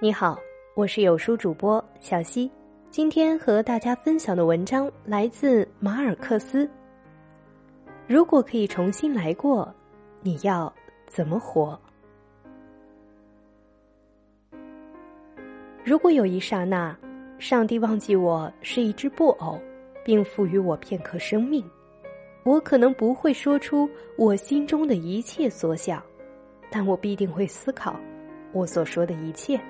你好，我是有书主播小溪。今天和大家分享的文章来自马尔克斯。如果可以重新来过，你要怎么活？如果有一刹那，上帝忘记我是一只布偶，并赋予我片刻生命，我可能不会说出我心中的一切所想，但我必定会思考我所说的一切。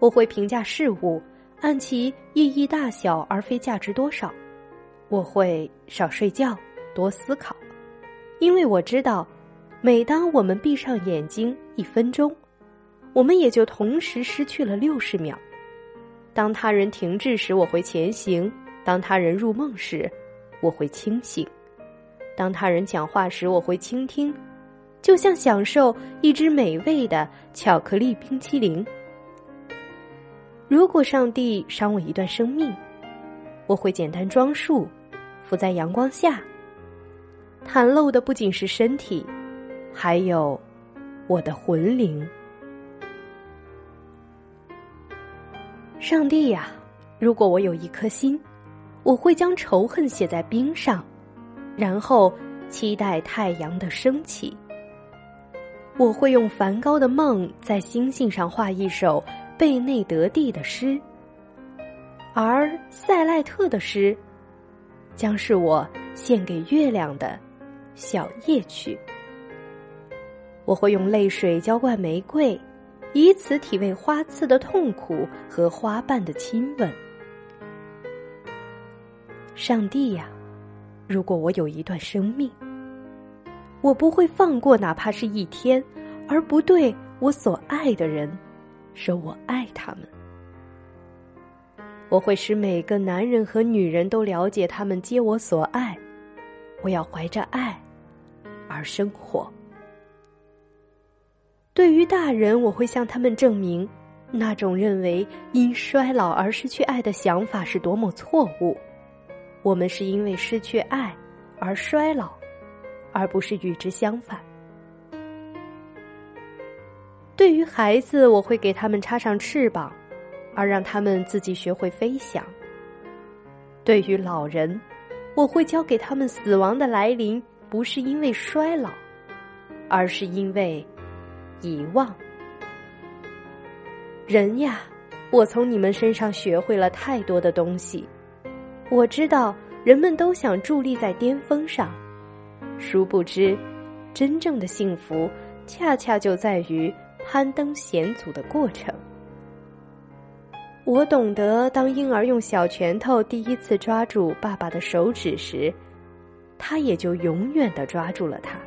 我会评价事物，按其意义大小，而非价值多少。我会少睡觉，多思考，因为我知道，每当我们闭上眼睛一分钟，我们也就同时失去了六十秒。当他人停滞时，我会前行；当他人入梦时，我会清醒；当他人讲话时，我会倾听，就像享受一只美味的巧克力冰淇淋。如果上帝赏我一段生命，我会简单装束，伏在阳光下。袒露的不仅是身体，还有我的魂灵。上帝呀，如果我有一颗心，我会将仇恨写在冰上，然后期待太阳的升起。我会用梵高的梦在星星上画一首。贝内德蒂的诗，而塞赖特的诗，将是我献给月亮的小夜曲。我会用泪水浇灌玫瑰，以此体味花刺的痛苦和花瓣的亲吻。上帝呀，如果我有一段生命，我不会放过哪怕是一天，而不对我所爱的人。说我爱他们，我会使每个男人和女人都了解他们皆我所爱。我要怀着爱而生活。对于大人，我会向他们证明，那种认为因衰老而失去爱的想法是多么错误。我们是因为失去爱而衰老，而不是与之相反。对于孩子，我会给他们插上翅膀，而让他们自己学会飞翔。对于老人，我会教给他们死亡的来临不是因为衰老，而是因为遗忘。人呀，我从你们身上学会了太多的东西。我知道人们都想伫立在巅峰上，殊不知，真正的幸福恰恰就在于。攀登险阻的过程，我懂得，当婴儿用小拳头第一次抓住爸爸的手指时，他也就永远的抓住了他。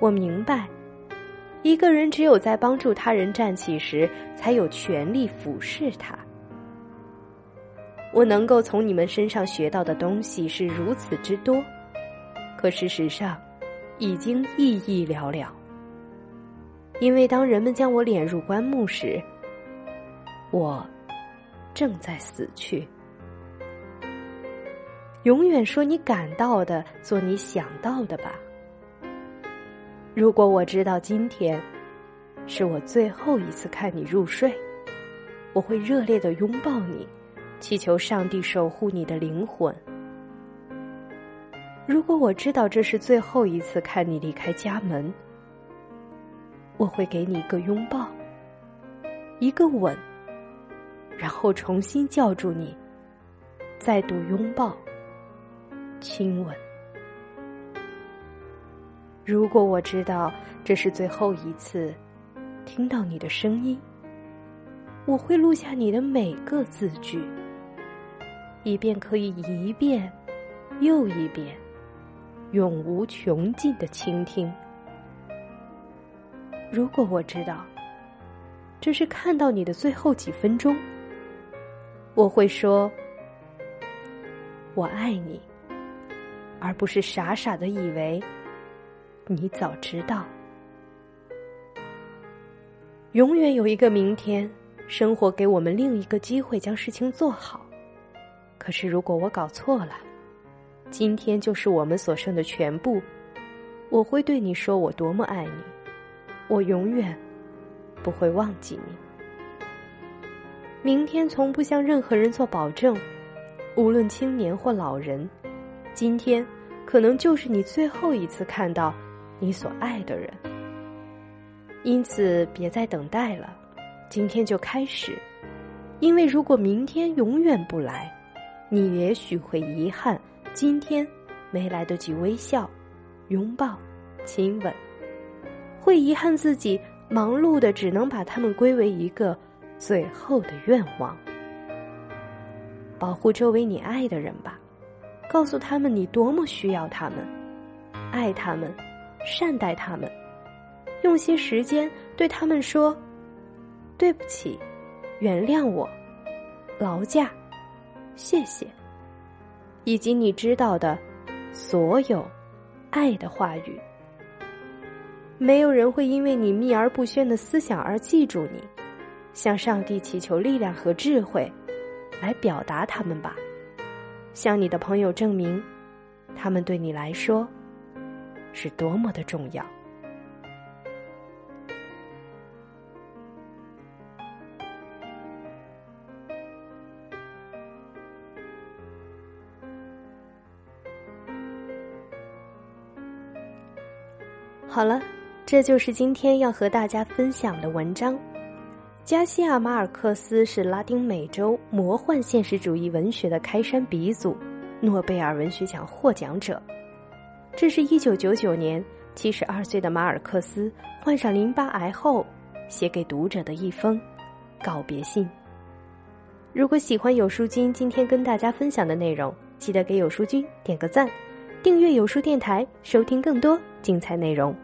我明白，一个人只有在帮助他人站起时，才有权利俯视他。我能够从你们身上学到的东西是如此之多，可事实上，已经意义寥寥。因为当人们将我敛入棺木时，我正在死去。永远说你感到的，做你想到的吧。如果我知道今天是我最后一次看你入睡，我会热烈的拥抱你，祈求上帝守护你的灵魂。如果我知道这是最后一次看你离开家门，我会给你一个拥抱，一个吻，然后重新叫住你，再度拥抱、亲吻。如果我知道这是最后一次听到你的声音，我会录下你的每个字句，以便可以一遍又一遍、永无穷尽的倾听。如果我知道，这是看到你的最后几分钟，我会说：“我爱你”，而不是傻傻的以为你早知道。永远有一个明天，生活给我们另一个机会将事情做好。可是，如果我搞错了，今天就是我们所剩的全部，我会对你说：“我多么爱你。”我永远不会忘记你。明天从不向任何人做保证，无论青年或老人，今天可能就是你最后一次看到你所爱的人。因此，别再等待了，今天就开始。因为如果明天永远不来，你也许会遗憾今天没来得及微笑、拥抱、亲吻，会遗憾自己忙碌的只能把他们归为一个最后的愿望。保护周围你爱的人吧，告诉他们你多么需要他们，爱他们，善待他们。用些时间对他们说：“对不起，原谅我，劳驾，谢谢。”以及你知道的所有爱的话语。没有人会因为你秘而不宣的思想而记住你。向上帝祈求力量和智慧，来表达他们吧。向你的朋友证明，他们对你来说是多么的重要。好了，这就是今天要和大家分享的文章。加西亚·马尔克斯是拉丁美洲魔幻现实主义文学的开山鼻祖，诺贝尔文学奖获奖者。这是一九九九年七十二岁的马尔克斯患上淋巴癌后写给读者的一封告别信。如果喜欢有书君今天跟大家分享的内容，记得给有书君点个赞，订阅有书电台，收听更多精彩内容。